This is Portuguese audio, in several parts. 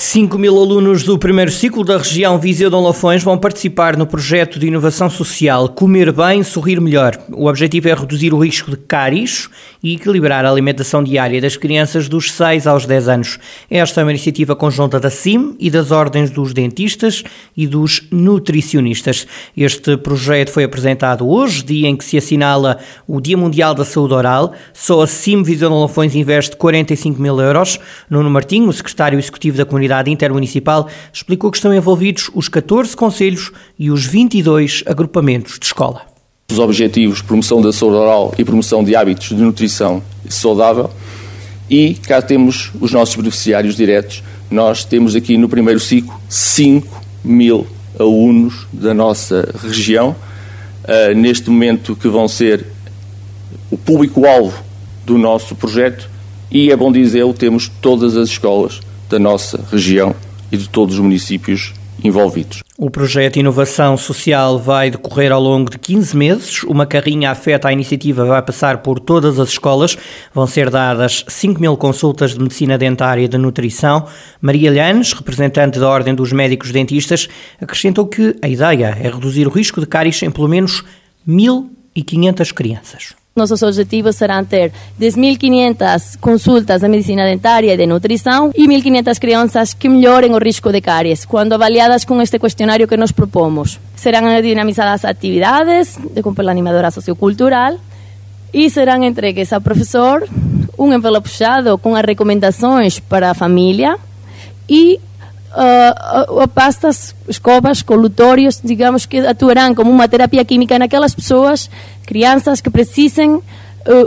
5 mil alunos do primeiro ciclo da região Viseu-Dom Lafões vão participar no projeto de inovação social Comer Bem, Sorrir Melhor. O objetivo é reduzir o risco de cáries e equilibrar a alimentação diária das crianças dos 6 aos 10 anos. Esta é uma iniciativa conjunta da CIM e das ordens dos dentistas e dos nutricionistas. Este projeto foi apresentado hoje, dia em que se assinala o Dia Mundial da Saúde Oral. Só a CIM Viseu-Dom Lafões investe 45 mil euros. Nuno Martinho, o secretário executivo da Comunidade Comunidade Intermunicipal, explicou que estão envolvidos os 14 conselhos e os 22 agrupamentos de escola. Os objetivos promoção da saúde oral e promoção de hábitos de nutrição saudável e cá temos os nossos beneficiários diretos. Nós temos aqui no primeiro ciclo 5 mil alunos da nossa região, uh, neste momento que vão ser o público-alvo do nosso projeto e é bom dizer, temos todas as escolas da nossa região e de todos os municípios envolvidos. O projeto Inovação Social vai decorrer ao longo de 15 meses. Uma carrinha afeta a iniciativa vai passar por todas as escolas. Vão ser dadas 5 mil consultas de medicina dentária e de nutrição. Maria Llanes, representante da Ordem dos Médicos Dentistas, acrescentou que a ideia é reduzir o risco de cáries em pelo menos 1.500 crianças. Nossos objetivos serão ter 10.500 consultas de medicina dentária e de nutrição e 1.500 crianças que melhorem o risco de cáries, quando avaliadas com este questionário que nos propomos. Serão dinamizadas atividades de com pela animadora sociocultural e serão entregues ao professor um envelope fechado com as recomendações para a família e uh, uh, pastas, escovas, colutórios, digamos que atuarão como uma terapia química naquelas pessoas, crianças que precisem uh,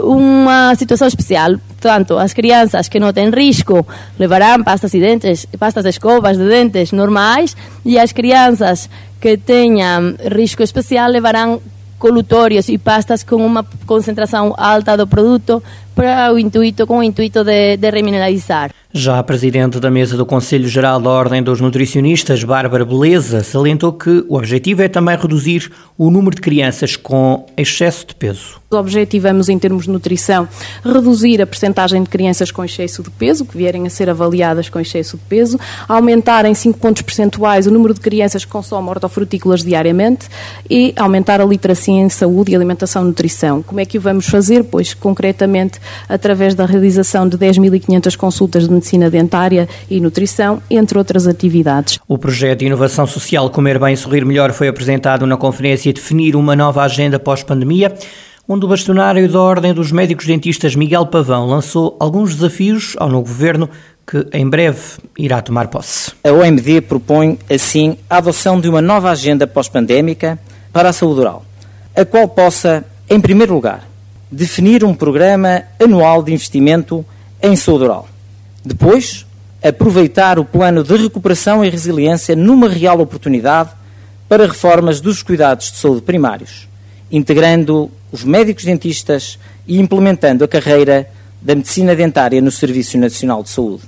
uma situação especial. Portanto, as crianças que não têm risco levarão pastas de dentes, pastas de escovas de dentes normais e as crianças que tenham risco especial levarão colutórios e pastas com uma concentração alta do produto para o intuito, com o intuito de, de remineralizar. Já a presidente da mesa do Conselho Geral da Ordem dos Nutricionistas, Bárbara Beleza, salientou que o objetivo é também reduzir o número de crianças com excesso de peso. Objetivamos, em termos de nutrição, reduzir a percentagem de crianças com excesso de peso, que vierem a ser avaliadas com excesso de peso, aumentar em 5 pontos percentuais o número de crianças que consomem hortofrutícolas diariamente e aumentar a literacia em saúde e alimentação e nutrição. Como é que o vamos fazer? Pois, concretamente, através da realização de 10.500 consultas de medicina dentária e nutrição, entre outras atividades. O projeto de inovação social Comer Bem Sorrir Melhor foi apresentado na conferência Definir uma nova agenda pós-pandemia onde o bastonário da Ordem dos Médicos Dentistas Miguel Pavão lançou alguns desafios ao novo governo que em breve irá tomar posse. A OMD propõe, assim, a adoção de uma nova agenda pós-pandémica para a saúde oral, a qual possa, em primeiro lugar, definir um programa anual de investimento em saúde oral, depois, aproveitar o plano de recuperação e resiliência numa real oportunidade para reformas dos cuidados de saúde primários, integrando os médicos dentistas e implementando a carreira da medicina dentária no Serviço Nacional de Saúde.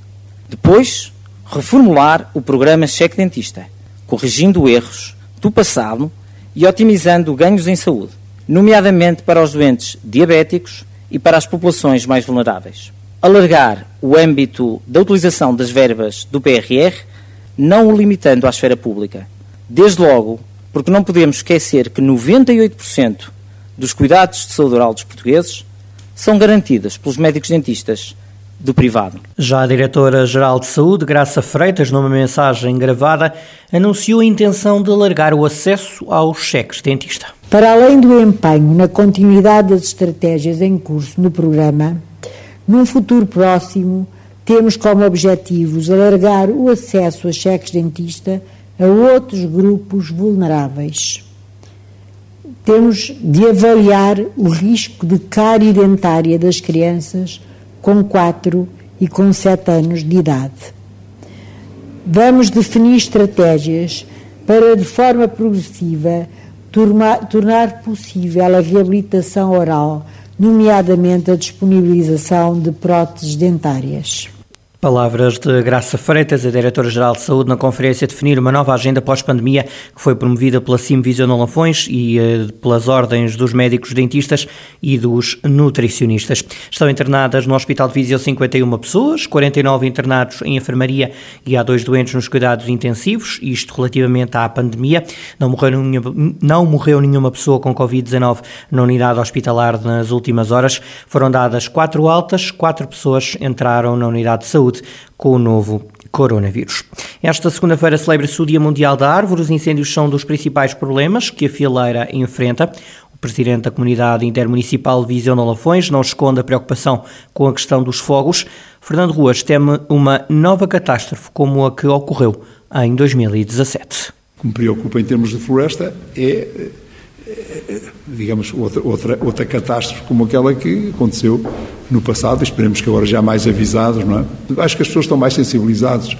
Depois, reformular o programa Cheque Dentista, corrigindo erros do passado e otimizando ganhos em saúde, nomeadamente para os doentes diabéticos e para as populações mais vulneráveis alargar o âmbito da utilização das verbas do PRR, não o limitando à esfera pública. Desde logo, porque não podemos esquecer que 98% dos cuidados de saúde oral dos portugueses são garantidos pelos médicos dentistas do privado. Já a Diretora-Geral de Saúde, Graça Freitas, numa mensagem gravada, anunciou a intenção de alargar o acesso aos cheques dentista. Para além do empenho na continuidade das estratégias em curso no programa, num futuro próximo, temos como objetivos alargar o acesso a cheques dentista a outros grupos vulneráveis. Temos de avaliar o risco de cárie dentária das crianças com 4 e com 7 anos de idade. Vamos definir estratégias para, de forma progressiva, tornar possível a reabilitação oral nomeadamente a disponibilização de próteses dentárias. Palavras de Graça Freitas, a Diretora-Geral de Saúde, na conferência definir uma nova agenda pós-pandemia que foi promovida pela CIM Visional Lafões e eh, pelas ordens dos médicos dentistas e dos nutricionistas. Estão internadas no Hospital de Viseu 51 pessoas, 49 internados em enfermaria e há dois doentes nos cuidados intensivos, isto relativamente à pandemia. Não morreu nenhuma, não morreu nenhuma pessoa com Covid-19 na unidade hospitalar nas últimas horas. Foram dadas quatro altas, quatro pessoas entraram na unidade de saúde com o novo coronavírus. Esta segunda-feira celebra-se o Dia Mundial da Árvore. Os incêndios são dos principais problemas que a fileira enfrenta. O presidente da comunidade intermunicipal Viseu Lafões não esconde a preocupação com a questão dos fogos. Fernando Ruas teme uma nova catástrofe como a que ocorreu em 2017. O que me preocupa em termos de floresta é digamos, outra, outra, outra catástrofe como aquela que aconteceu no passado, esperemos que agora já mais avisados, não é? Acho que as pessoas estão mais sensibilizadas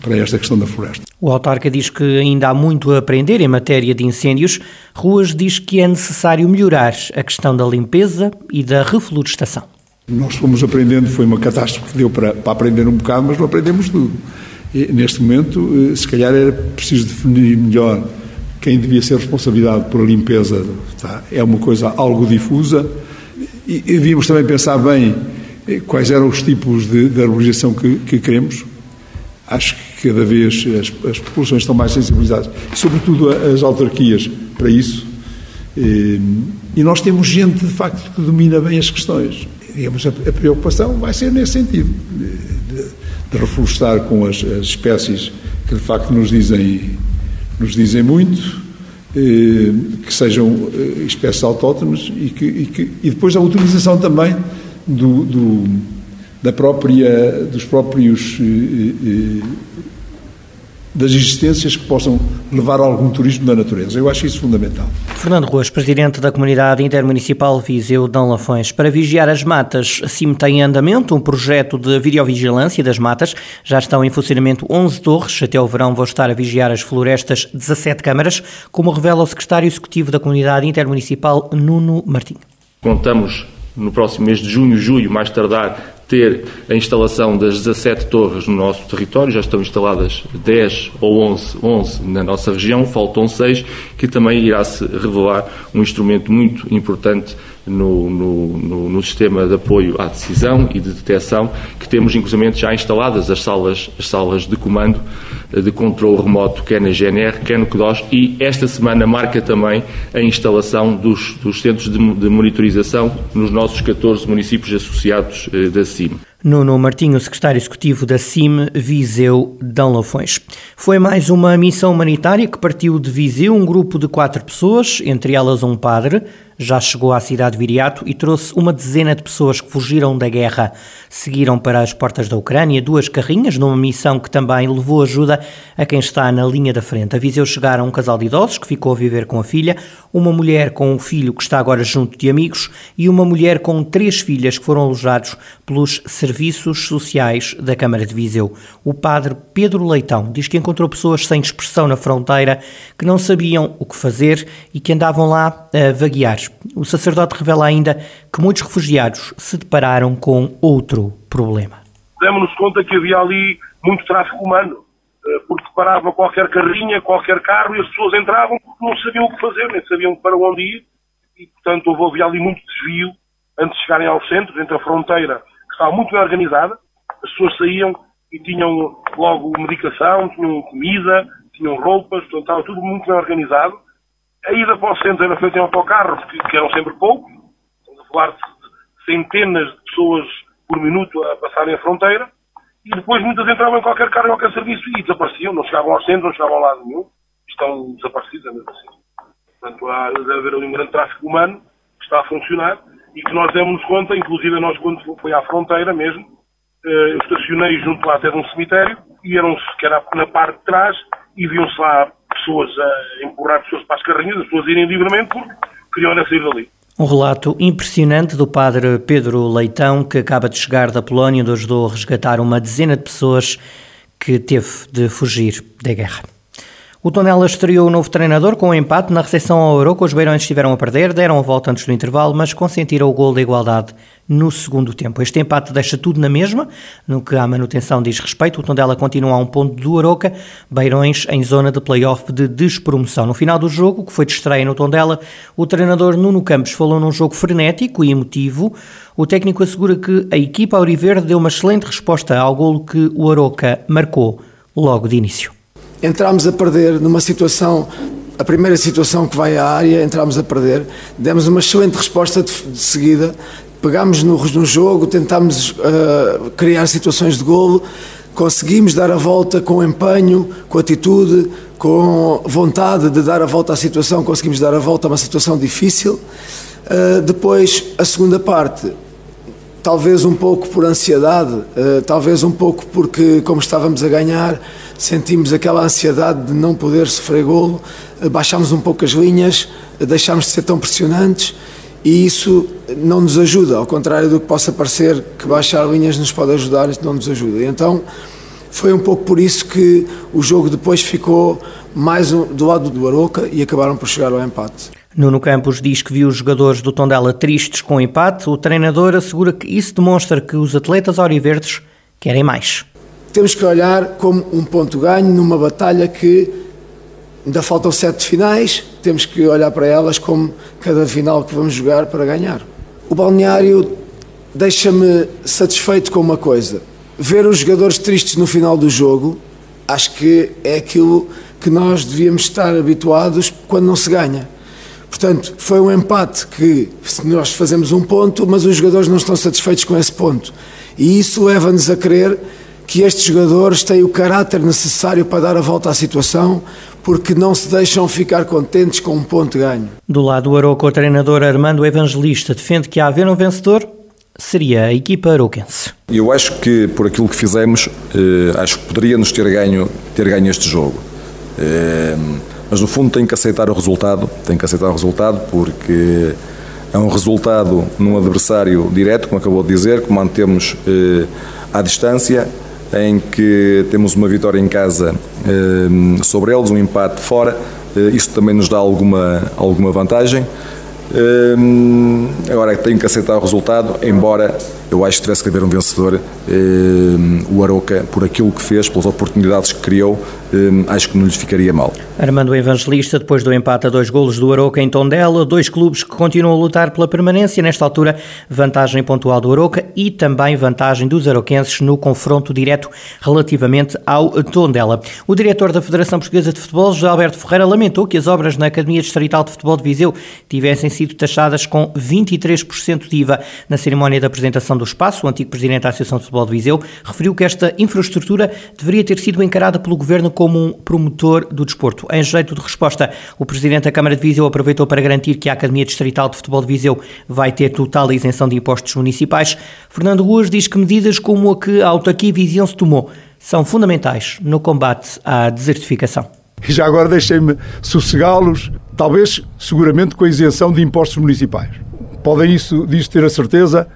para esta questão da floresta. O autarca diz que ainda há muito a aprender em matéria de incêndios. Ruas diz que é necessário melhorar a questão da limpeza e da reflorestação. Nós fomos aprendendo, foi uma catástrofe que deu para, para aprender um bocado, mas não aprendemos tudo. E, neste momento, eh, se calhar era preciso definir melhor quem devia ser responsabilidade por a limpeza tá, é uma coisa algo difusa e, devíamos também pensar bem eh, quais eram os tipos de, de arborização que, que queremos. Acho que cada vez as, as populações estão mais sensibilizadas, sobretudo as autarquias, para isso. E, e, nós temos gente, de facto, que domina bem as questões. Digamos, a, a preocupação vai ser nesse sentido, de, de reflorestar com as, as espécies que, de facto, nos dizem nos dizem muito, eh, que sejam eh, espécies autóctones e, que, e, que, e depois a utilização também do, do, da própria, dos próprios eh, das existências que possam levar a algum turismo da natureza. Eu acho isso fundamental. Fernando Ruas, presidente da Comunidade Intermunicipal Viseu Dão Lafões. Para vigiar as matas, a CIM tem em andamento um projeto de videovigilância das matas. Já estão em funcionamento 11 torres. Até o verão vão estar a vigiar as florestas 17 câmaras, como revela o secretário executivo da Comunidade Intermunicipal, Nuno Martins. Contamos no próximo mês de junho, julho, mais tardar, ter a instalação das 17 torres no nosso território, já estão instaladas 10 ou 11, 11 na nossa região, faltam 6, que também irá se revelar um instrumento muito importante no, no, no, no, sistema de apoio à decisão e de detecção, que temos inclusive já instaladas as salas, as salas de comando eh, de controle remoto, quer na GNR, quer no CDOS, e esta semana marca também a instalação dos, dos centros de, de monitorização nos nossos 14 municípios associados eh, da CIM. Nuno Martinho, secretário executivo da CIM Viseu Dão Lafões. Foi mais uma missão humanitária que partiu de Viseu, um grupo de quatro pessoas, entre elas um padre, já chegou à cidade de Viriato e trouxe uma dezena de pessoas que fugiram da guerra. Seguiram para as portas da Ucrânia duas carrinhas, numa missão que também levou ajuda a quem está na linha da frente. A Viseu chegaram um casal de idosos que ficou a viver com a filha, uma mulher com um filho que está agora junto de amigos e uma mulher com três filhas que foram alojados pelos serviços sociais da Câmara de Viseu. O padre Pedro Leitão diz que encontrou pessoas sem expressão na fronteira que não sabiam o que fazer e que andavam lá a vaguear. O sacerdote revela ainda que muitos refugiados se depararam com outro problema. Demos-nos conta que havia ali muito tráfego humano, eh, porque parava qualquer carrinha, qualquer carro e as pessoas entravam porque não sabiam o que fazer, nem sabiam para onde ir e, portanto, houve ali muito desvio antes de chegarem ao centro, entre a fronteira, que estava muito bem organizada, as pessoas saíam e tinham logo medicação, tinham comida, tinham roupas, portanto, estava tudo muito bem organizado a ida para o centro era feita em autocarros, que, que eram sempre poucos, estamos a falar de centenas de pessoas por minuto a passarem a fronteira, e depois muitas entravam em qualquer carro, em qualquer serviço e desapareciam, não chegavam ao centro, não chegavam a lado nenhum, estão desaparecidos, é mesmo assim. Portanto, há de haver ali um grande tráfico humano que está a funcionar e que nós demos conta, inclusive nós quando foi à fronteira mesmo, eh, eu estacionei junto lá até de um cemitério e eram-se, que era na parte de trás, e viam-se lá pessoas a empurrar pessoas para as carrinhas, as pessoas irem livremente porque queriam era sair dali. Um relato impressionante do padre Pedro Leitão, que acaba de chegar da Polónia, onde ajudou a resgatar uma dezena de pessoas que teve de fugir da guerra. O Tondela estreou o novo treinador com um empate na recepção ao Euro, os beirões estiveram a perder, deram a volta antes do intervalo, mas consentiram o gol da igualdade no segundo tempo. Este empate deixa tudo na mesma, no que à manutenção diz respeito. O Tondela continua a um ponto do Aroca, Beirões em zona de play-off de despromoção. No final do jogo, que foi de estreia no Tondela, o treinador Nuno Campos falou num jogo frenético e emotivo. O técnico assegura que a equipa Auriverde deu uma excelente resposta ao golo que o Aroca marcou logo de início entramos a perder numa situação a primeira situação que vai à área, entramos a perder, demos uma excelente resposta de, de seguida, pegámos no, no jogo, tentámos uh, criar situações de golo, conseguimos dar a volta com empenho, com atitude, com vontade de dar a volta à situação, conseguimos dar a volta a uma situação difícil. Uh, depois, a segunda parte, talvez um pouco por ansiedade, uh, talvez um pouco porque, como estávamos a ganhar, sentimos aquela ansiedade de não poder sofrer golo, eh, baixámos um pouco as linhas, eh, deixámos de ser tão pressionantes e isso não nos ajuda, ao contrário do que possa parecer que baixar linhas nos pode ajudar, não nos ajuda. Então foi um pouco por isso que o jogo depois ficou mais do lado do Aroca e acabaram por chegar ao empate. Nuno Campos diz que viu os jogadores do Tondela tristes com o empate. O treinador assegura que isso demonstra que os atletas auriverdes querem mais temos que olhar como um ponto ganho numa batalha que ainda faltam sete finais, temos que olhar para elas como cada final que vamos jogar para ganhar. O balneário deixa-me satisfeito com uma coisa: ver os jogadores tristes no final do jogo, acho que é aquilo que nós devíamos estar habituados quando não se ganha. Portanto, foi um empate que nós fazemos um ponto, mas os jogadores não estão satisfeitos com esse ponto. E isso leva-nos a crer que estes jogadores têm o caráter necessário para dar a volta à situação, porque não se deixam ficar contentes com um ponto ganho. Do lado do Aroca, o treinador Armando Evangelista defende que, a haver um vencedor, seria a equipa aroquense. Eu acho que, por aquilo que fizemos, eh, acho que poderíamos ter ganho, ter ganho este jogo. Eh, mas, no fundo, tem que aceitar o resultado, tem que aceitar o resultado, porque é um resultado num adversário direto, como acabou de dizer, que mantemos eh, à distância, em que temos uma vitória em casa eh, sobre eles, um empate fora. Eh, também nos dá alguma, alguma vantagem. Eh, agora tenho que aceitar o resultado, embora eu acho que tivesse que haver um vencedor. O Aroca, por aquilo que fez, pelas oportunidades que criou, acho que não lhes ficaria mal. Armando Evangelista, depois do empate a dois golos do Aroca em Tondela, dois clubes que continuam a lutar pela permanência, nesta altura vantagem pontual do Aroca e também vantagem dos aroquenses no confronto direto relativamente ao Tondela. O diretor da Federação Portuguesa de Futebol, José Alberto Ferreira, lamentou que as obras na Academia Distrital de Futebol de Viseu tivessem sido taxadas com 23% de IVA. Na cerimónia da apresentação do espaço, o antigo presidente da Associação de Futebol de Viseu referiu que esta infraestrutura deveria ter sido encarada pelo governo como um promotor do desporto. Em jeito de resposta, o Presidente da Câmara de Viseu aproveitou para garantir que a Academia Distrital de Futebol de Viseu vai ter total isenção de impostos municipais. Fernando Ruas diz que medidas como a que a autarquia se tomou são fundamentais no combate à desertificação. Já agora deixem-me sossegá-los, talvez, seguramente, com a isenção de impostos municipais. Podem isso, disso ter a certeza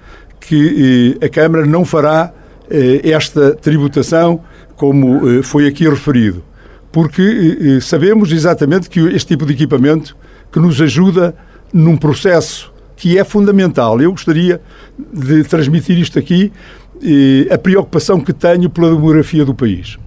que eh, a Câmara não fará eh, esta tributação como eh, foi aqui referido, porque sabemos exatamente que este tipo de equipamento que nos ajuda num processo que é fundamental. Eu gostaria de transmitir isto aqui, a preocupação que tenho pela demografia do país.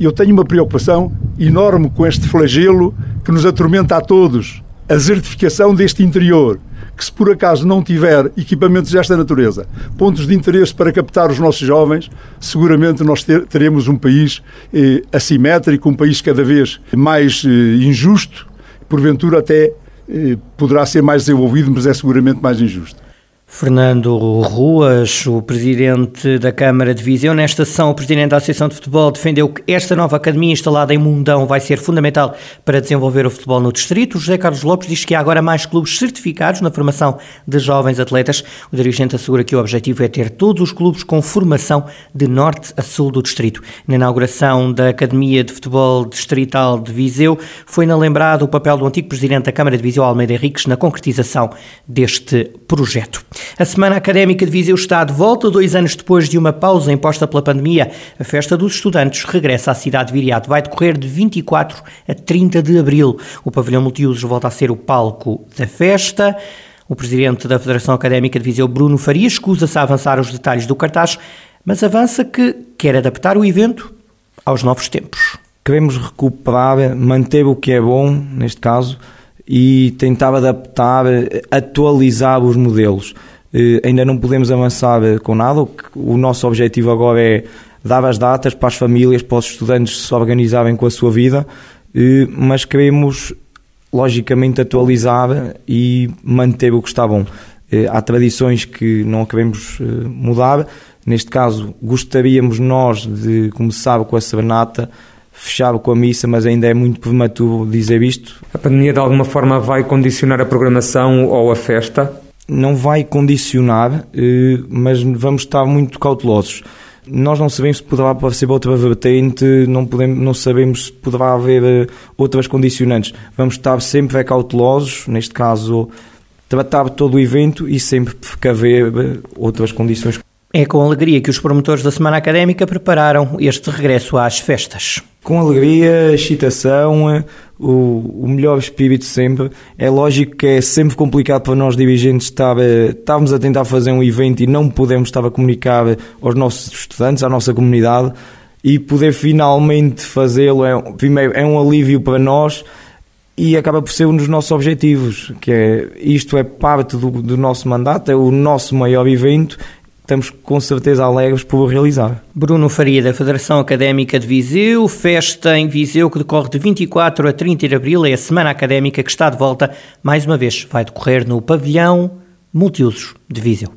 Eu tenho uma preocupação enorme com este flagelo que nos atormenta a todos, a desertificação deste interior que se por acaso não tiver equipamentos desta natureza, pontos de interesse para captar os nossos jovens, seguramente nós ter, teremos um país eh, assimétrico, um país cada vez mais eh, injusto, porventura até eh, poderá ser mais desenvolvido, mas é seguramente mais injusto. Fernando Ruas, o presidente da Câmara de Viseu. Nesta sessão, o presidente da Associação de Futebol defendeu que esta nova academia instalada em Mundão vai ser fundamental para desenvolver o futebol no distrito. José Carlos Lopes diz que há agora mais clubes certificados na formação de jovens atletas. O dirigente assegura que o objetivo é ter todos os clubes com formação de norte a sul do distrito. Na inauguração da Academia de Futebol Distrital de Viseu, foi lembrado o papel do antigo presidente da Câmara de Viseu, Almeida Henriques, na concretização deste projeto. A Semana Académica de Viseu está de volta, dois anos depois de uma pausa imposta pela pandemia. A Festa dos Estudantes regressa à cidade de Viriato. Vai decorrer de 24 a 30 de abril. O pavilhão multiusos volta a ser o palco da festa. O presidente da Federação Académica de Viseu, Bruno Farias, escusa-se a avançar os detalhes do cartaz, mas avança que quer adaptar o evento aos novos tempos. Queremos recuperar, manter o que é bom, neste caso, e tentar adaptar, atualizar os modelos. Eh, ainda não podemos avançar com nada, o nosso objetivo agora é dar as datas para as famílias, para os estudantes se organizarem com a sua vida, eh, mas queremos logicamente atualizar e manter o que está bom. Eh, há tradições que não queremos mudar, neste caso gostaríamos nós de começar com a serenata, fechado com a missa, mas ainda é muito prematuro dizer isto. A pandemia de alguma forma vai condicionar a programação ou a festa? Não vai condicionar, eh, mas vamos estar muito cautelosos. Nós não sabemos se poderá aparecer outra vertente, não, podemos, não sabemos se poderá haver eh, outras condicionantes. Vamos estar sempre cautelosos, neste caso, tratar todo o evento e sempre precaver eh, outras condições. É com alegria que os promotores da Semana Académica prepararam este regresso às festas. Com alegria, excitação, o, o melhor espírito sempre. É lógico que é sempre complicado para nós dirigentes estar, estarmos a tentar fazer um evento e não podemos estar a comunicar aos nossos estudantes, à nossa comunidade e poder finalmente fazê-lo é, primeiro, é um alívio para nós e acaba por ser um dos nossos objetivos, que é isto é parte do, do nosso mandato, é o nosso maior evento estamos com certeza alegres por realizar. Bruno Faria, da Federação Académica de Viseu, festa em Viseu que decorre de 24 a 30 de abril, é a semana académica que está de volta, mais uma vez, vai decorrer no pavilhão multiusos de Viseu.